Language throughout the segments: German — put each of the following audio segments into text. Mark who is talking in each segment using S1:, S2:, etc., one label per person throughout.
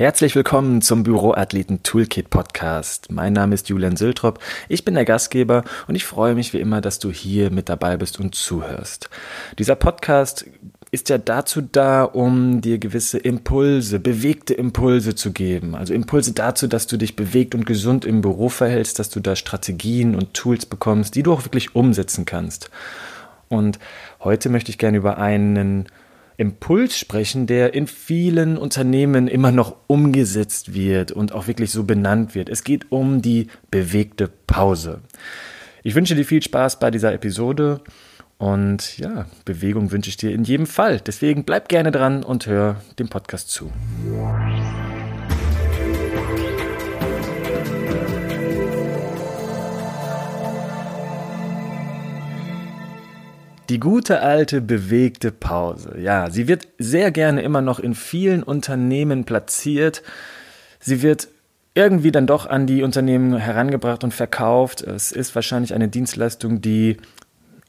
S1: Herzlich willkommen zum Büroathleten Toolkit Podcast. Mein Name ist Julian Sültrop, ich bin der Gastgeber und ich freue mich wie immer, dass du hier mit dabei bist und zuhörst. Dieser Podcast ist ja dazu da, um dir gewisse Impulse, bewegte Impulse zu geben. Also Impulse dazu, dass du dich bewegt und gesund im Büro verhältst, dass du da Strategien und Tools bekommst, die du auch wirklich umsetzen kannst. Und heute möchte ich gerne über einen Impuls sprechen, der in vielen Unternehmen immer noch umgesetzt wird und auch wirklich so benannt wird. Es geht um die bewegte Pause. Ich wünsche dir viel Spaß bei dieser Episode und ja, Bewegung wünsche ich dir in jedem Fall. Deswegen bleib gerne dran und hör dem Podcast zu. Die gute alte bewegte Pause. Ja, sie wird sehr gerne immer noch in vielen Unternehmen platziert. Sie wird irgendwie dann doch an die Unternehmen herangebracht und verkauft. Es ist wahrscheinlich eine Dienstleistung, die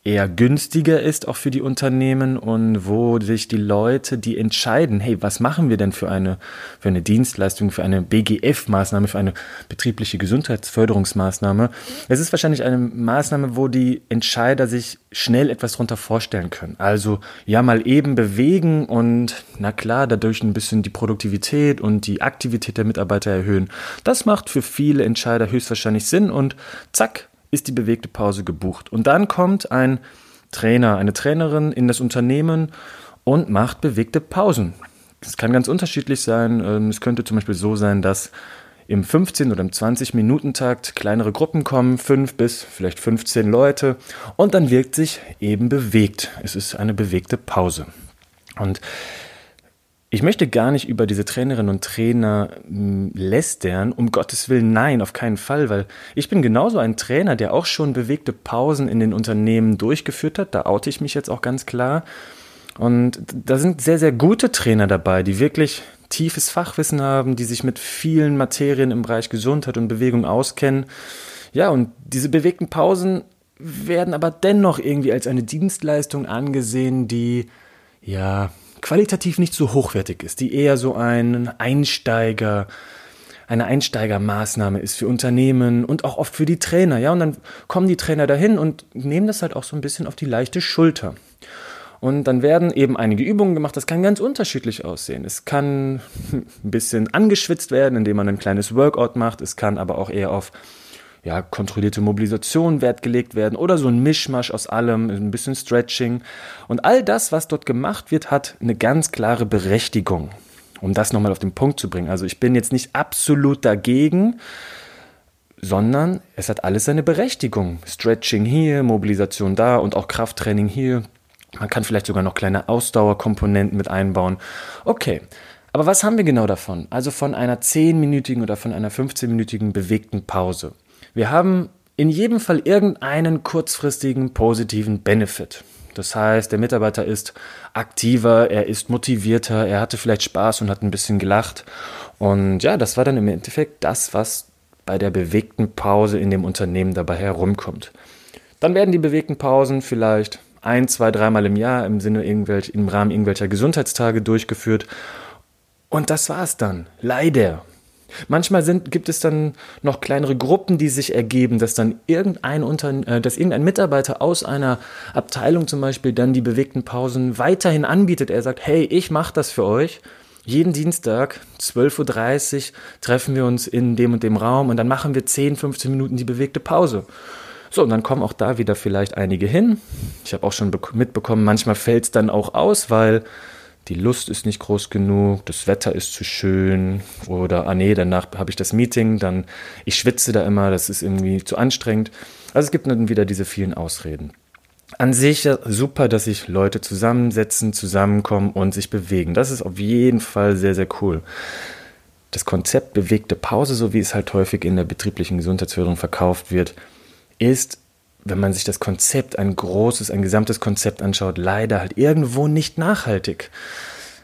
S1: eher günstiger ist, auch für die Unternehmen und wo sich die Leute, die entscheiden, hey, was machen wir denn für eine, für eine Dienstleistung, für eine BGF-Maßnahme, für eine betriebliche Gesundheitsförderungsmaßnahme. Es ist wahrscheinlich eine Maßnahme, wo die Entscheider sich schnell etwas darunter vorstellen können. Also, ja, mal eben bewegen und, na klar, dadurch ein bisschen die Produktivität und die Aktivität der Mitarbeiter erhöhen. Das macht für viele Entscheider höchstwahrscheinlich Sinn und zack, ist die bewegte Pause gebucht. Und dann kommt ein Trainer, eine Trainerin in das Unternehmen und macht bewegte Pausen. Das kann ganz unterschiedlich sein. Ähm, es könnte zum Beispiel so sein, dass im 15 oder im 20 Minuten Takt kleinere Gruppen kommen, fünf bis vielleicht 15 Leute und dann wirkt sich eben bewegt. Es ist eine bewegte Pause. Und ich möchte gar nicht über diese Trainerinnen und Trainer hm, lästern, um Gottes Willen, nein, auf keinen Fall, weil ich bin genauso ein Trainer, der auch schon bewegte Pausen in den Unternehmen durchgeführt hat. Da oute ich mich jetzt auch ganz klar. Und da sind sehr, sehr gute Trainer dabei, die wirklich tiefes Fachwissen haben, die sich mit vielen Materien im Bereich Gesundheit und Bewegung auskennen. Ja, und diese bewegten Pausen werden aber dennoch irgendwie als eine Dienstleistung angesehen, die ja qualitativ nicht so hochwertig ist, die eher so ein Einsteiger, eine Einsteigermaßnahme ist für Unternehmen und auch oft für die Trainer. Ja, und dann kommen die Trainer dahin und nehmen das halt auch so ein bisschen auf die leichte Schulter. Und dann werden eben einige Übungen gemacht. Das kann ganz unterschiedlich aussehen. Es kann ein bisschen angeschwitzt werden, indem man ein kleines Workout macht. Es kann aber auch eher auf ja, kontrollierte Mobilisation Wert gelegt werden oder so ein Mischmasch aus allem, ein bisschen Stretching. Und all das, was dort gemacht wird, hat eine ganz klare Berechtigung. Um das nochmal auf den Punkt zu bringen. Also ich bin jetzt nicht absolut dagegen, sondern es hat alles seine Berechtigung. Stretching hier, Mobilisation da und auch Krafttraining hier. Man kann vielleicht sogar noch kleine Ausdauerkomponenten mit einbauen. Okay, aber was haben wir genau davon? Also von einer 10-minütigen oder von einer 15-minütigen bewegten Pause. Wir haben in jedem Fall irgendeinen kurzfristigen positiven Benefit. Das heißt, der Mitarbeiter ist aktiver, er ist motivierter, er hatte vielleicht Spaß und hat ein bisschen gelacht. Und ja, das war dann im Endeffekt das, was bei der bewegten Pause in dem Unternehmen dabei herumkommt. Dann werden die bewegten Pausen vielleicht ein, zwei, dreimal im Jahr im Sinne irgendwelch, im Rahmen irgendwelcher Gesundheitstage durchgeführt. Und das war's dann. Leider. Manchmal sind, gibt es dann noch kleinere Gruppen, die sich ergeben, dass dann irgendein, Unter äh, dass irgendein Mitarbeiter aus einer Abteilung zum Beispiel dann die bewegten Pausen weiterhin anbietet. Er sagt, hey, ich mache das für euch. Jeden Dienstag, 12.30 Uhr, treffen wir uns in dem und dem Raum und dann machen wir 10, 15 Minuten die bewegte Pause. So, und dann kommen auch da wieder vielleicht einige hin. Ich habe auch schon mitbekommen, manchmal fällt es dann auch aus, weil die Lust ist nicht groß genug, das Wetter ist zu schön oder, ah nee, danach habe ich das Meeting, dann, ich schwitze da immer, das ist irgendwie zu anstrengend. Also es gibt dann wieder diese vielen Ausreden. An sich super, dass sich Leute zusammensetzen, zusammenkommen und sich bewegen. Das ist auf jeden Fall sehr, sehr cool. Das Konzept bewegte Pause, so wie es halt häufig in der betrieblichen Gesundheitsförderung verkauft wird, ist wenn man sich das Konzept, ein großes, ein gesamtes Konzept anschaut, leider halt irgendwo nicht nachhaltig.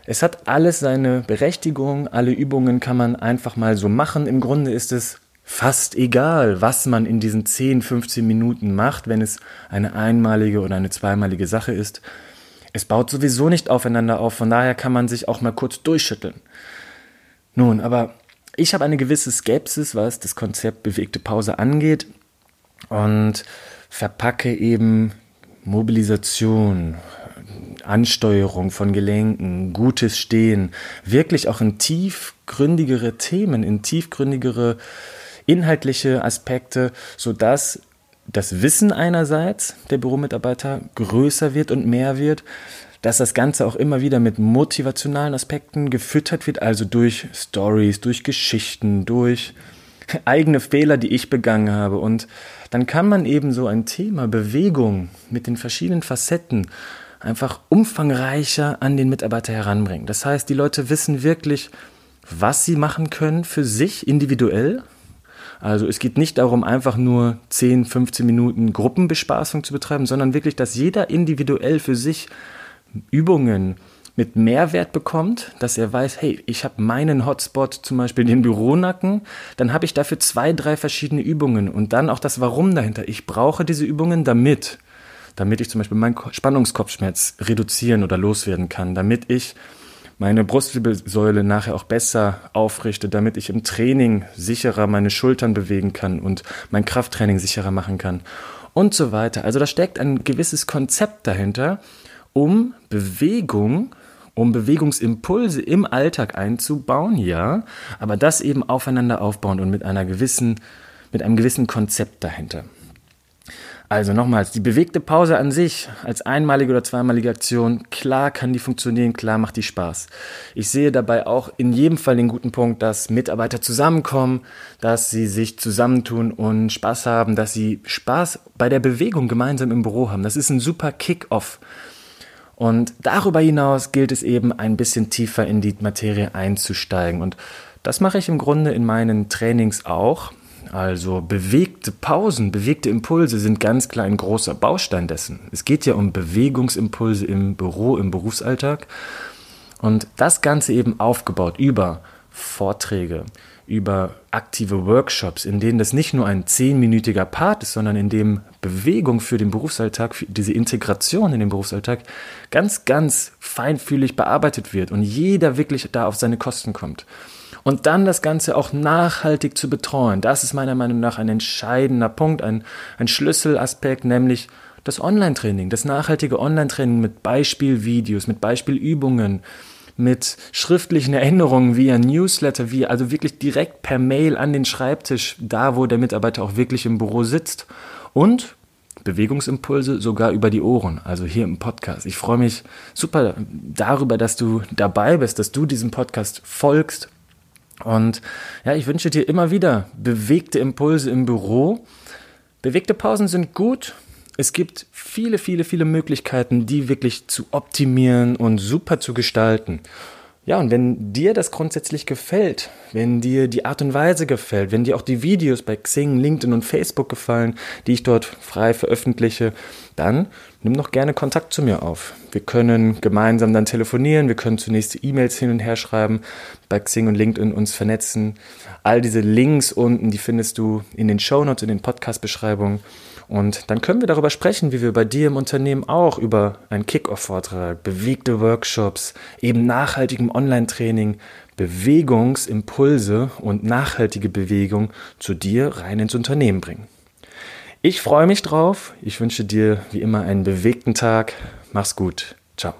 S1: Es hat alles seine Berechtigung, alle Übungen kann man einfach mal so machen. Im Grunde ist es fast egal, was man in diesen 10, 15 Minuten macht, wenn es eine einmalige oder eine zweimalige Sache ist. Es baut sowieso nicht aufeinander auf, von daher kann man sich auch mal kurz durchschütteln. Nun, aber ich habe eine gewisse Skepsis, was das Konzept bewegte Pause angeht und verpacke eben Mobilisation, Ansteuerung von Gelenken, gutes Stehen, wirklich auch in tiefgründigere Themen, in tiefgründigere inhaltliche Aspekte, sodass das Wissen einerseits der Büromitarbeiter größer wird und mehr wird, dass das Ganze auch immer wieder mit motivationalen Aspekten gefüttert wird, also durch Stories, durch Geschichten, durch eigene Fehler, die ich begangen habe. Und dann kann man eben so ein Thema Bewegung mit den verschiedenen Facetten einfach umfangreicher an den Mitarbeiter heranbringen. Das heißt, die Leute wissen wirklich, was sie machen können für sich individuell. Also es geht nicht darum, einfach nur 10, 15 Minuten Gruppenbespaßung zu betreiben, sondern wirklich, dass jeder individuell für sich Übungen mit Mehrwert bekommt, dass er weiß, hey, ich habe meinen Hotspot, zum Beispiel den Büronacken, dann habe ich dafür zwei, drei verschiedene Übungen und dann auch das Warum dahinter. Ich brauche diese Übungen damit damit ich zum Beispiel meinen Spannungskopfschmerz reduzieren oder loswerden kann, damit ich meine Brustwirbelsäule nachher auch besser aufrichte, damit ich im Training sicherer meine Schultern bewegen kann und mein Krafttraining sicherer machen kann und so weiter. Also da steckt ein gewisses Konzept dahinter, um Bewegung, um Bewegungsimpulse im Alltag einzubauen, ja, aber das eben aufeinander aufbauen und mit einer gewissen, mit einem gewissen Konzept dahinter. Also nochmals, die bewegte Pause an sich als einmalige oder zweimalige Aktion, klar kann die funktionieren, klar macht die Spaß. Ich sehe dabei auch in jedem Fall den guten Punkt, dass Mitarbeiter zusammenkommen, dass sie sich zusammentun und Spaß haben, dass sie Spaß bei der Bewegung gemeinsam im Büro haben. Das ist ein super Kick-off. Und darüber hinaus gilt es eben ein bisschen tiefer in die Materie einzusteigen. Und das mache ich im Grunde in meinen Trainings auch. Also bewegte Pausen, bewegte Impulse sind ganz klar ein großer Baustein dessen. Es geht ja um Bewegungsimpulse im Büro, im Berufsalltag. Und das Ganze eben aufgebaut über Vorträge, über aktive Workshops, in denen das nicht nur ein zehnminütiger Part ist, sondern in dem Bewegung für den Berufsalltag, für diese Integration in den Berufsalltag ganz, ganz feinfühlig bearbeitet wird und jeder wirklich da auf seine Kosten kommt. Und dann das Ganze auch nachhaltig zu betreuen, das ist meiner Meinung nach ein entscheidender Punkt, ein, ein Schlüsselaspekt, nämlich das Online-Training, das nachhaltige Online-Training mit Beispielvideos, mit Beispielübungen, mit schriftlichen Erinnerungen via Newsletter, wie also wirklich direkt per Mail an den Schreibtisch, da wo der Mitarbeiter auch wirklich im Büro sitzt und Bewegungsimpulse sogar über die Ohren, also hier im Podcast. Ich freue mich super darüber, dass du dabei bist, dass du diesem Podcast folgst und ja, ich wünsche dir immer wieder bewegte Impulse im Büro. Bewegte Pausen sind gut. Es gibt viele, viele, viele Möglichkeiten, die wirklich zu optimieren und super zu gestalten. Ja, und wenn dir das grundsätzlich gefällt, wenn dir die Art und Weise gefällt, wenn dir auch die Videos bei Xing, LinkedIn und Facebook gefallen, die ich dort frei veröffentliche, dann nimm noch gerne Kontakt zu mir auf. Wir können gemeinsam dann telefonieren, wir können zunächst E-Mails hin und her schreiben, bei Xing und LinkedIn uns vernetzen. All diese Links unten, die findest du in den Shownotes, in den Podcast-Beschreibungen. Und dann können wir darüber sprechen, wie wir bei dir im Unternehmen auch über einen Kick-Off-Vortrag, bewegte Workshops, eben nachhaltigem Online-Training, Bewegungsimpulse und nachhaltige Bewegung zu dir rein ins Unternehmen bringen. Ich freue mich drauf. Ich wünsche dir wie immer einen bewegten Tag. Mach's gut. Ciao.